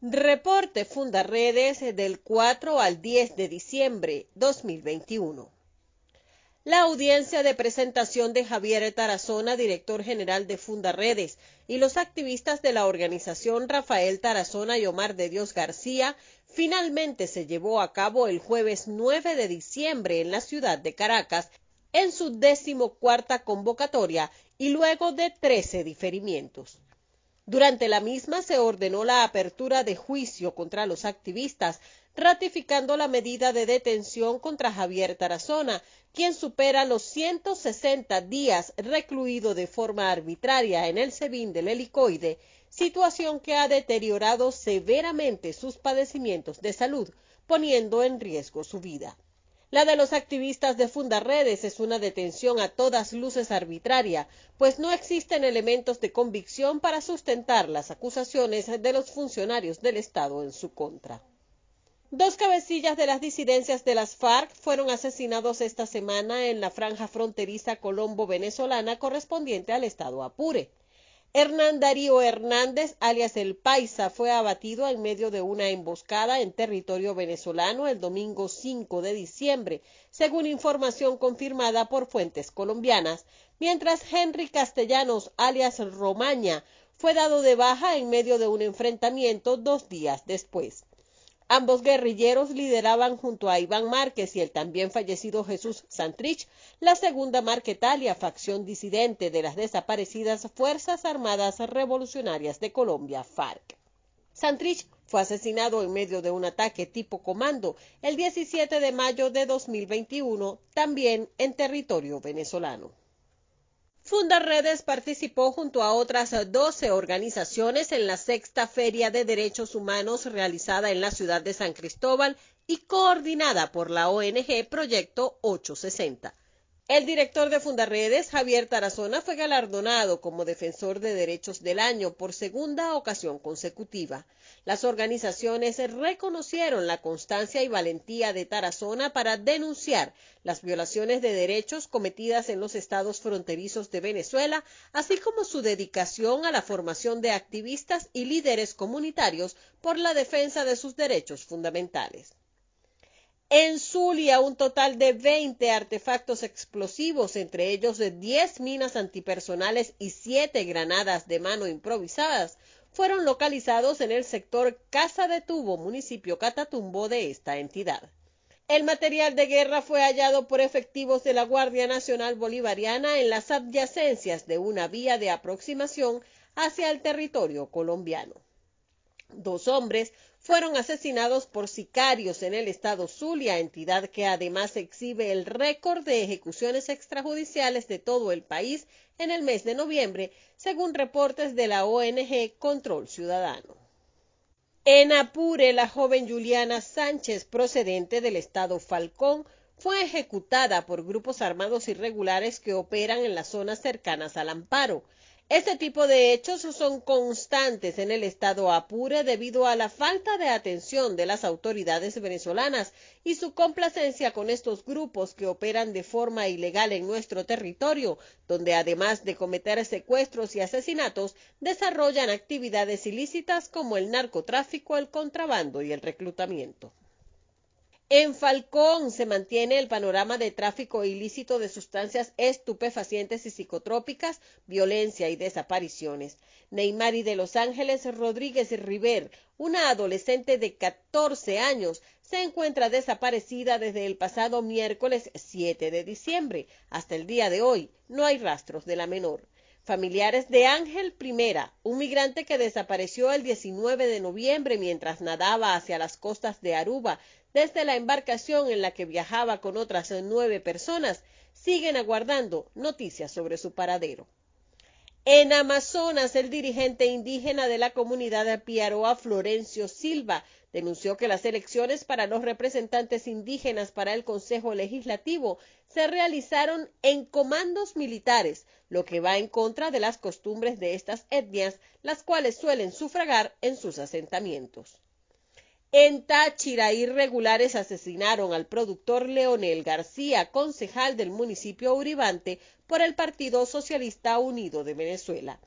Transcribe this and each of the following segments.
Reporte Fundaredes del 4 al 10 de diciembre 2021. La audiencia de presentación de Javier Tarazona, director general de Fundaredes, y los activistas de la organización Rafael Tarazona y Omar de Dios García finalmente se llevó a cabo el jueves 9 de diciembre en la ciudad de Caracas en su decimocuarta convocatoria y luego de trece diferimientos. Durante la misma se ordenó la apertura de juicio contra los activistas, ratificando la medida de detención contra Javier Tarazona, quien supera los 160 días recluido de forma arbitraria en el SEBIN del helicoide, situación que ha deteriorado severamente sus padecimientos de salud, poniendo en riesgo su vida. La de los activistas de Fundaredes es una detención a todas luces arbitraria, pues no existen elementos de convicción para sustentar las acusaciones de los funcionarios del Estado en su contra. Dos cabecillas de las disidencias de las FARC fueron asesinados esta semana en la franja fronteriza colombo-venezolana correspondiente al estado Apure. Hernán Darío Hernández, alias El Paisa, fue abatido en medio de una emboscada en territorio venezolano el domingo 5 de diciembre, según información confirmada por fuentes colombianas, mientras Henry Castellanos, alias Romaña, fue dado de baja en medio de un enfrentamiento dos días después. Ambos guerrilleros lideraban junto a Iván Márquez y el también fallecido Jesús Santrich la segunda Marquetalia, facción disidente de las desaparecidas Fuerzas Armadas Revolucionarias de Colombia, FARC. Santrich fue asesinado en medio de un ataque tipo comando el 17 de mayo de 2021, también en territorio venezolano. Fundaredes participó junto a otras 12 organizaciones en la sexta Feria de Derechos Humanos realizada en la ciudad de San Cristóbal y coordinada por la ONG Proyecto 860. El director de Fundaredes, Javier Tarazona, fue galardonado como Defensor de Derechos del Año por segunda ocasión consecutiva. Las organizaciones reconocieron la constancia y valentía de Tarazona para denunciar las violaciones de derechos cometidas en los estados fronterizos de Venezuela, así como su dedicación a la formación de activistas y líderes comunitarios por la defensa de sus derechos fundamentales. En Zulia, un total de 20 artefactos explosivos, entre ellos de 10 minas antipersonales y 7 granadas de mano improvisadas, fueron localizados en el sector Casa de Tubo, municipio Catatumbo de esta entidad. El material de guerra fue hallado por efectivos de la Guardia Nacional Bolivariana en las adyacencias de una vía de aproximación hacia el territorio colombiano. Dos hombres fueron asesinados por sicarios en el estado Zulia, entidad que además exhibe el récord de ejecuciones extrajudiciales de todo el país en el mes de noviembre, según reportes de la ONG Control Ciudadano. En Apure, la joven Juliana Sánchez, procedente del estado Falcón, fue ejecutada por grupos armados irregulares que operan en las zonas cercanas al amparo. Este tipo de hechos son constantes en el estado Apure debido a la falta de atención de las autoridades venezolanas y su complacencia con estos grupos que operan de forma ilegal en nuestro territorio, donde además de cometer secuestros y asesinatos, desarrollan actividades ilícitas como el narcotráfico, el contrabando y el reclutamiento. En Falcón se mantiene el panorama de tráfico ilícito de sustancias estupefacientes y psicotrópicas, violencia y desapariciones. Neymari de Los Ángeles Rodríguez River, una adolescente de 14 años, se encuentra desaparecida desde el pasado miércoles 7 de diciembre. Hasta el día de hoy no hay rastros de la menor. Familiares de Ángel Primera, un migrante que desapareció el 19 de noviembre mientras nadaba hacia las costas de Aruba, desde la embarcación en la que viajaba con otras nueve personas, siguen aguardando noticias sobre su paradero. En Amazonas, el dirigente indígena de la comunidad Piaroa, Florencio Silva, denunció que las elecciones para los representantes indígenas para el Consejo Legislativo se realizaron en comandos militares, lo que va en contra de las costumbres de estas etnias, las cuales suelen sufragar en sus asentamientos. En Táchira, irregulares asesinaron al productor Leonel García, concejal del municipio Uribante, por el Partido Socialista Unido de Venezuela.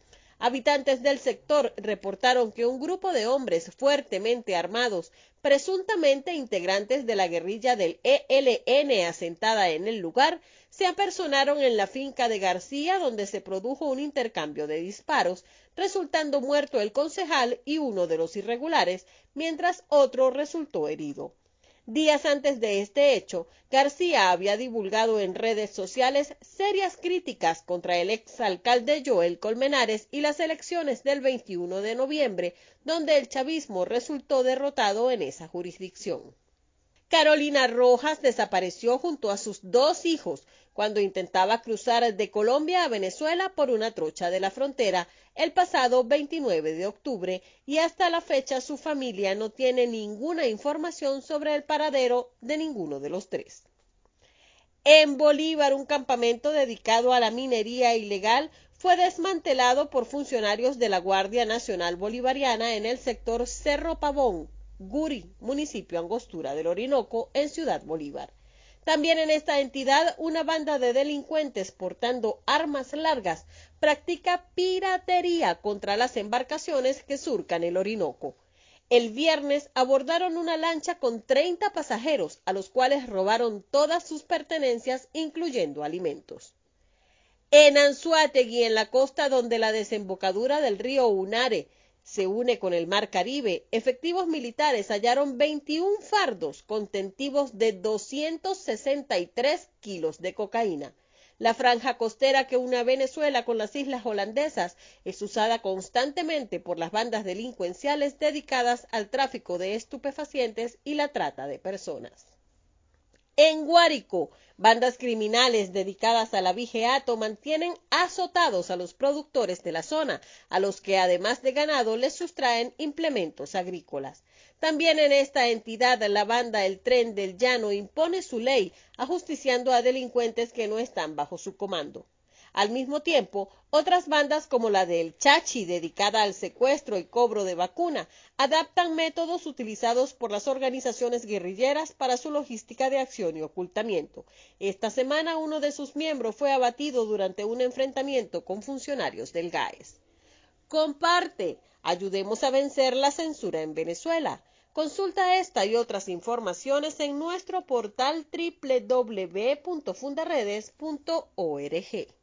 Habitantes del sector reportaron que un grupo de hombres fuertemente armados, presuntamente integrantes de la guerrilla del ELN asentada en el lugar, se apersonaron en la finca de García donde se produjo un intercambio de disparos, resultando muerto el concejal y uno de los irregulares, mientras otro resultó herido. Días antes de este hecho, García había divulgado en redes sociales serias críticas contra el exalcalde Joel Colmenares y las elecciones del 21 de noviembre, donde el chavismo resultó derrotado en esa jurisdicción. Carolina Rojas desapareció junto a sus dos hijos cuando intentaba cruzar de Colombia a Venezuela por una trocha de la frontera el pasado 29 de octubre y hasta la fecha su familia no tiene ninguna información sobre el paradero de ninguno de los tres. En Bolívar, un campamento dedicado a la minería ilegal fue desmantelado por funcionarios de la Guardia Nacional Bolivariana en el sector Cerro Pavón, Guri, municipio Angostura del Orinoco, en Ciudad Bolívar. También en esta entidad, una banda de delincuentes portando armas largas practica piratería contra las embarcaciones que surcan el Orinoco. El viernes abordaron una lancha con 30 pasajeros, a los cuales robaron todas sus pertenencias, incluyendo alimentos. En Anzuategui, en la costa donde la desembocadura del río Unare se une con el Mar Caribe, efectivos militares hallaron 21 fardos contentivos de 263 kilos de cocaína. La franja costera que une Venezuela con las islas holandesas es usada constantemente por las bandas delincuenciales dedicadas al tráfico de estupefacientes y la trata de personas. En Guárico, bandas criminales dedicadas al abigeato mantienen azotados a los productores de la zona, a los que además de ganado les sustraen implementos agrícolas. También en esta entidad la banda El Tren del Llano impone su ley, ajusticiando a delincuentes que no están bajo su comando. Al mismo tiempo, otras bandas como la del Chachi, dedicada al secuestro y cobro de vacuna, adaptan métodos utilizados por las organizaciones guerrilleras para su logística de acción y ocultamiento. Esta semana uno de sus miembros fue abatido durante un enfrentamiento con funcionarios del GAES. Comparte, ayudemos a vencer la censura en Venezuela. Consulta esta y otras informaciones en nuestro portal www.fundaredes.org.